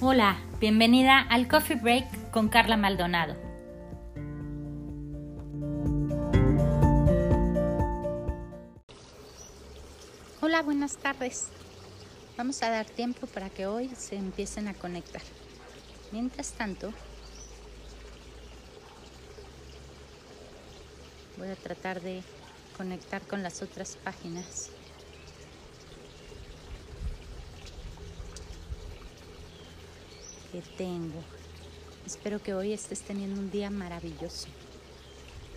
Hola, bienvenida al Coffee Break con Carla Maldonado. Hola, buenas tardes. Vamos a dar tiempo para que hoy se empiecen a conectar. Mientras tanto, voy a tratar de conectar con las otras páginas. Tengo. Espero que hoy estés teniendo un día maravilloso,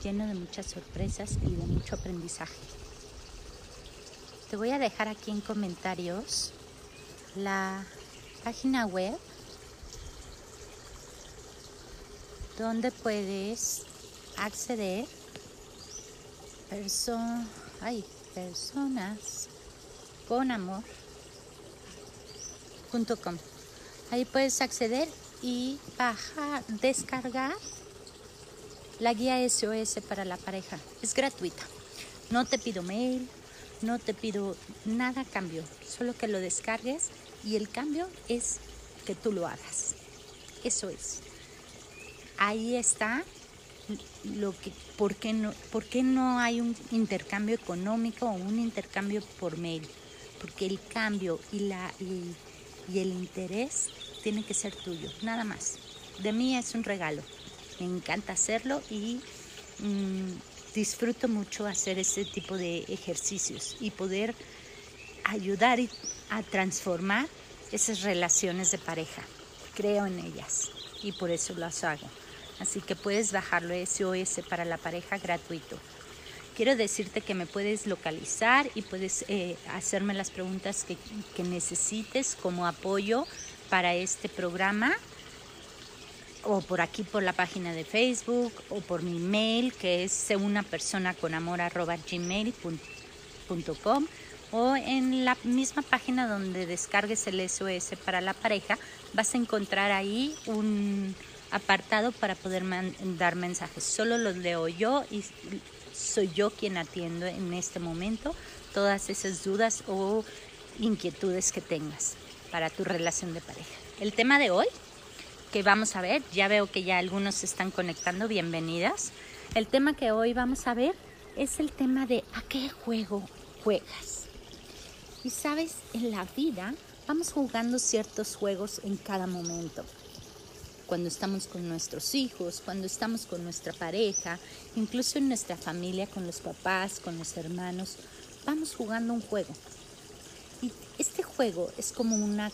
lleno de muchas sorpresas y de mucho aprendizaje. Te voy a dejar aquí en comentarios la página web donde puedes acceder perso ay, personas con amor.com. Ahí puedes acceder y bajar, descargar la guía SOS para la pareja. Es gratuita. No te pido mail, no te pido nada cambio, solo que lo descargues y el cambio es que tú lo hagas. Eso es. Ahí está lo que, ¿por qué no, por qué no hay un intercambio económico o un intercambio por mail? Porque el cambio y, la, y el interés tiene que ser tuyo, nada más. De mí es un regalo. Me encanta hacerlo y mmm, disfruto mucho hacer ese tipo de ejercicios y poder ayudar a transformar esas relaciones de pareja. Creo en ellas y por eso las hago. Así que puedes bajarlo SOS para la pareja gratuito. Quiero decirte que me puedes localizar y puedes eh, hacerme las preguntas que, necesites como apoyo para este programa o por aquí por la página de Facebook o por mi mail que es una persona con amor gmail.com o en la misma página donde descargues el SOS para la pareja vas a encontrar ahí un apartado para poder mandar mensajes. Solo los leo yo y soy yo quien atiendo en este momento todas esas dudas o inquietudes que tengas para tu relación de pareja. El tema de hoy que vamos a ver, ya veo que ya algunos se están conectando, bienvenidas. El tema que hoy vamos a ver es el tema de a qué juego juegas. Y sabes, en la vida vamos jugando ciertos juegos en cada momento. Cuando estamos con nuestros hijos, cuando estamos con nuestra pareja, incluso en nuestra familia, con los papás, con los hermanos, vamos jugando un juego. Y este juego es como una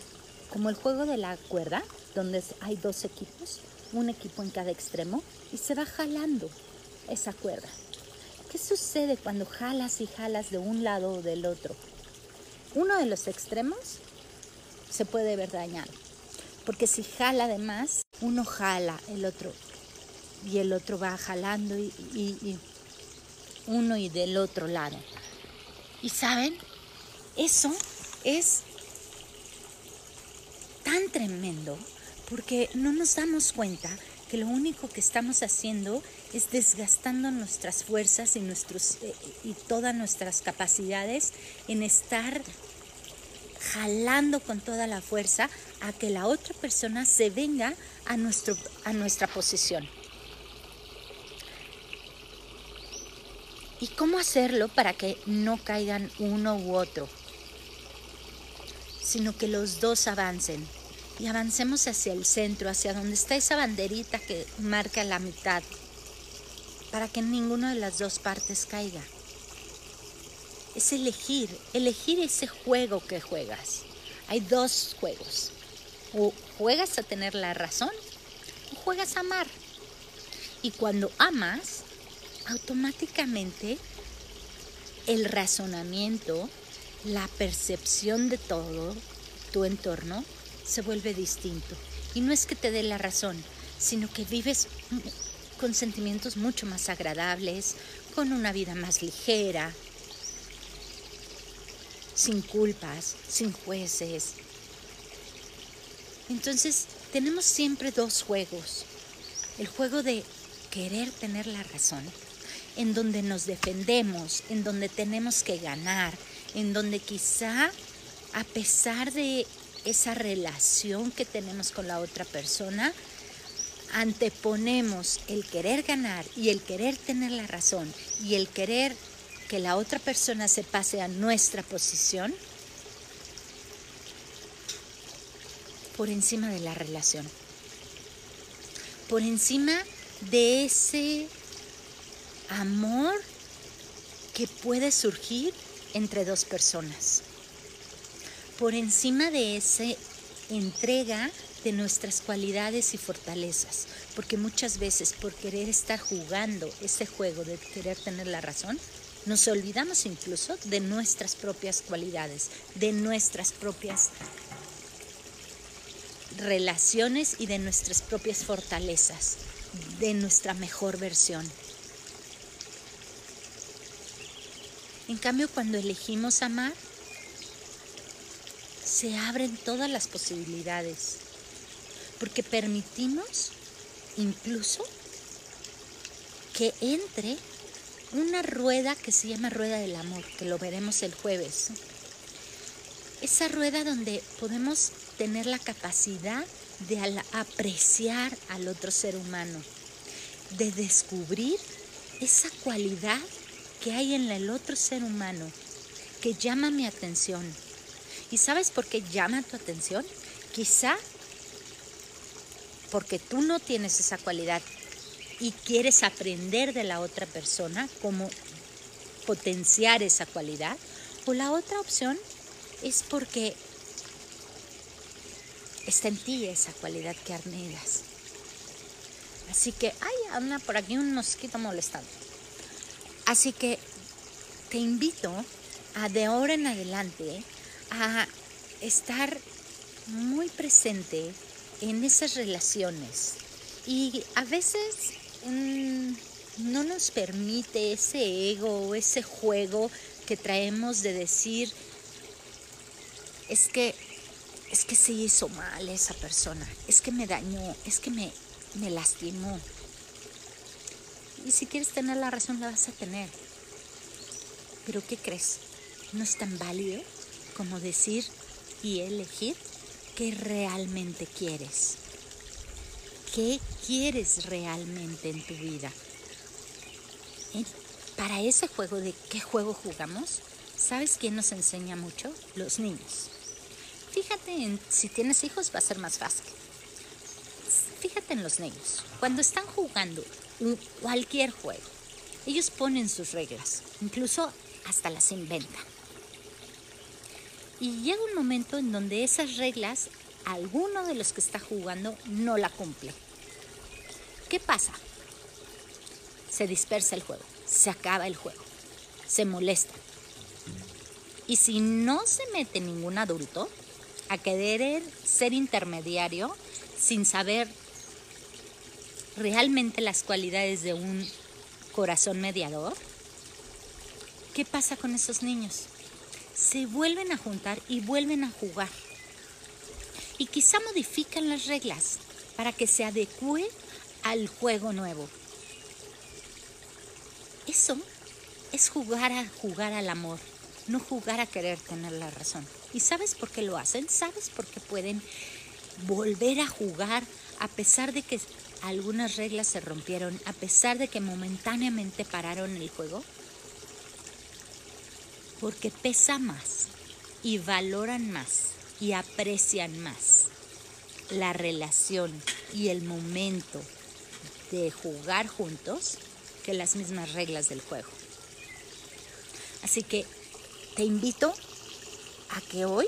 como el juego de la cuerda, donde hay dos equipos, un equipo en cada extremo, y se va jalando esa cuerda. ¿Qué sucede cuando jalas y jalas de un lado o del otro? Uno de los extremos se puede ver dañado, porque si jala de más, uno jala el otro y el otro va jalando y, uno y del otro lado. Y saben, eso es tan tremendo porque no nos damos cuenta que lo único que estamos haciendo es desgastando nuestras fuerzas y, nuestros, eh, y todas nuestras capacidades en estar jalando con toda la fuerza a que la otra persona se venga a, nuestro, a nuestra posición. ¿Y cómo hacerlo para que no caigan uno u otro? sino que los dos avancen y avancemos hacia el centro, hacia donde está esa banderita que marca la mitad, para que ninguna de las dos partes caiga. Es elegir, elegir ese juego que juegas. Hay dos juegos. O juegas a tener la razón o juegas a amar. Y cuando amas, automáticamente el razonamiento la percepción de todo tu entorno se vuelve distinto. Y no es que te dé la razón, sino que vives con sentimientos mucho más agradables, con una vida más ligera, sin culpas, sin jueces. Entonces, tenemos siempre dos juegos. El juego de querer tener la razón, en donde nos defendemos, en donde tenemos que ganar, en donde quizá a pesar de esa relación que tenemos con la otra persona, anteponemos el querer ganar y el querer tener la razón y el querer que la otra persona se pase a nuestra posición por encima de la relación, por encima de ese amor que puede surgir entre dos personas, por encima de esa entrega de nuestras cualidades y fortalezas, porque muchas veces por querer estar jugando ese juego de querer tener la razón, nos olvidamos incluso de nuestras propias cualidades, de nuestras propias relaciones y de nuestras propias fortalezas, de nuestra mejor versión. En cambio, cuando elegimos amar, se abren todas las posibilidades, porque permitimos incluso que entre una rueda que se llama rueda del amor, que lo veremos el jueves. Esa rueda donde podemos tener la capacidad de apreciar al otro ser humano, de descubrir esa cualidad que hay en el otro ser humano que llama mi atención. ¿Y sabes por qué llama tu atención? Quizá porque tú no tienes esa cualidad y quieres aprender de la otra persona cómo potenciar esa cualidad. O la otra opción es porque está en ti esa cualidad que arnegas. Así que, ay, anda por aquí un mosquito molestando. Así que te invito a de ahora en adelante a estar muy presente en esas relaciones. Y a veces mm, no nos permite ese ego ese juego que traemos de decir, es que es que se hizo mal esa persona, es que me dañó, es que me, me lastimó. Y si quieres tener la razón, la vas a tener. Pero ¿qué crees? No es tan válido como decir y elegir qué realmente quieres. ¿Qué quieres realmente en tu vida? Para ese juego de qué juego jugamos, ¿sabes quién nos enseña mucho? Los niños. Fíjate en si tienes hijos va a ser más fácil. Fíjate en los niños. Cuando están jugando cualquier juego, ellos ponen sus reglas, incluso hasta las inventan. Y llega un momento en donde esas reglas, alguno de los que está jugando no la cumple. ¿Qué pasa? Se dispersa el juego, se acaba el juego, se molesta. Y si no se mete ningún adulto, a querer ser intermediario sin saber realmente las cualidades de un corazón mediador? ¿Qué pasa con esos niños? Se vuelven a juntar y vuelven a jugar. Y quizá modifican las reglas para que se adecue al juego nuevo. Eso es jugar a jugar al amor, no jugar a querer tener la razón. ¿Y sabes por qué lo hacen? ¿Sabes por qué pueden volver a jugar a pesar de que algunas reglas se rompieron, a pesar de que momentáneamente pararon el juego? Porque pesa más y valoran más y aprecian más la relación y el momento de jugar juntos que las mismas reglas del juego. Así que te invito a que hoy,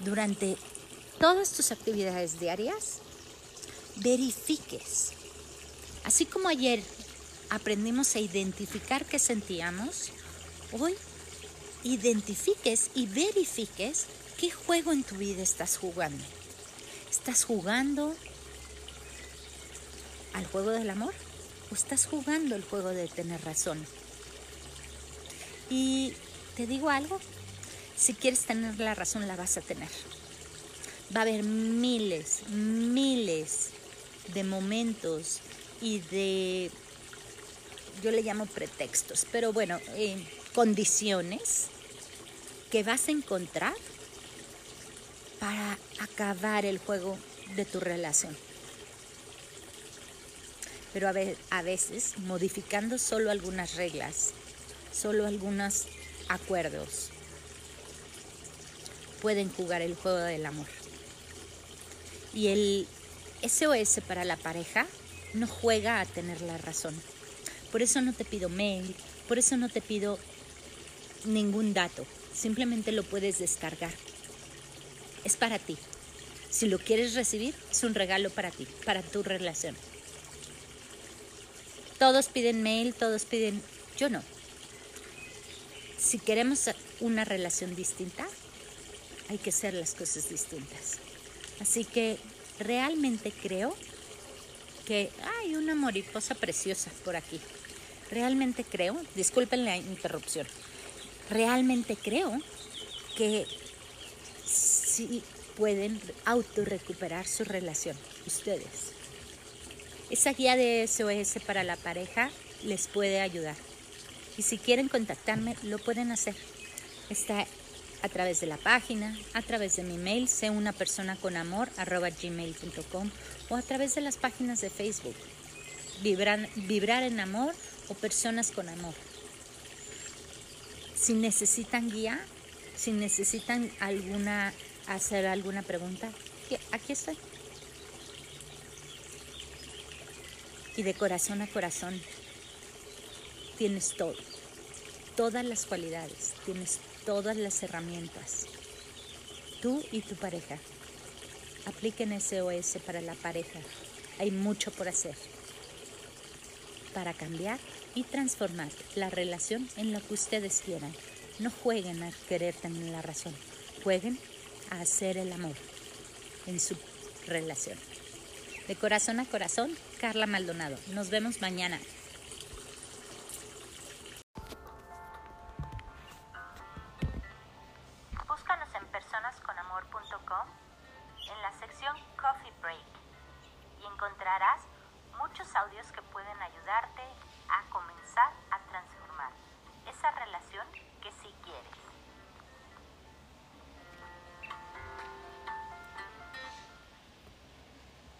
durante todas tus actividades diarias, verifiques. Así como ayer aprendimos a identificar qué sentíamos, hoy identifiques y verifiques qué juego en tu vida estás jugando. ¿Estás jugando al juego del amor o estás jugando el juego de tener razón? Y te digo algo, si quieres tener la razón, la vas a tener. Va a haber miles, miles de momentos y de, yo le llamo pretextos, pero bueno, condiciones que vas a encontrar para acabar el juego de tu relación. Pero a veces, modificando solo algunas reglas, solo algunos acuerdos, pueden jugar el juego del amor. Y el SOS para la pareja no juega a tener la razón. Por eso no te pido mail, por eso no te pido ningún dato. Simplemente lo puedes descargar. Es para ti. Si lo quieres recibir, es un regalo para ti, para tu relación. Todos piden mail, todos piden... Yo no. Si queremos una relación distinta, hay que hacer las cosas distintas. Así que realmente creo que hay una mariposa preciosa por aquí. Realmente creo, disculpen la interrupción, realmente creo que sí pueden autorrecuperar su relación, ustedes. Esa guía de SOS para la pareja les puede ayudar. Y si quieren contactarme, lo pueden hacer. Está a través de la página, a través de mi mail, sé una persona con amor, gmail.com o a través de las páginas de Facebook, Vibrar en Amor o Personas con Amor. Si necesitan guía, si necesitan alguna, hacer alguna pregunta, aquí estoy. Y de corazón a corazón, tienes todo, todas las cualidades, tienes todas las herramientas. Tú y tu pareja. Apliquen SOS para la pareja. Hay mucho por hacer para cambiar y transformar la relación en lo que ustedes quieran. No jueguen a querer tener la razón, jueguen a hacer el amor en su relación. De corazón a corazón, Carla Maldonado. Nos vemos mañana.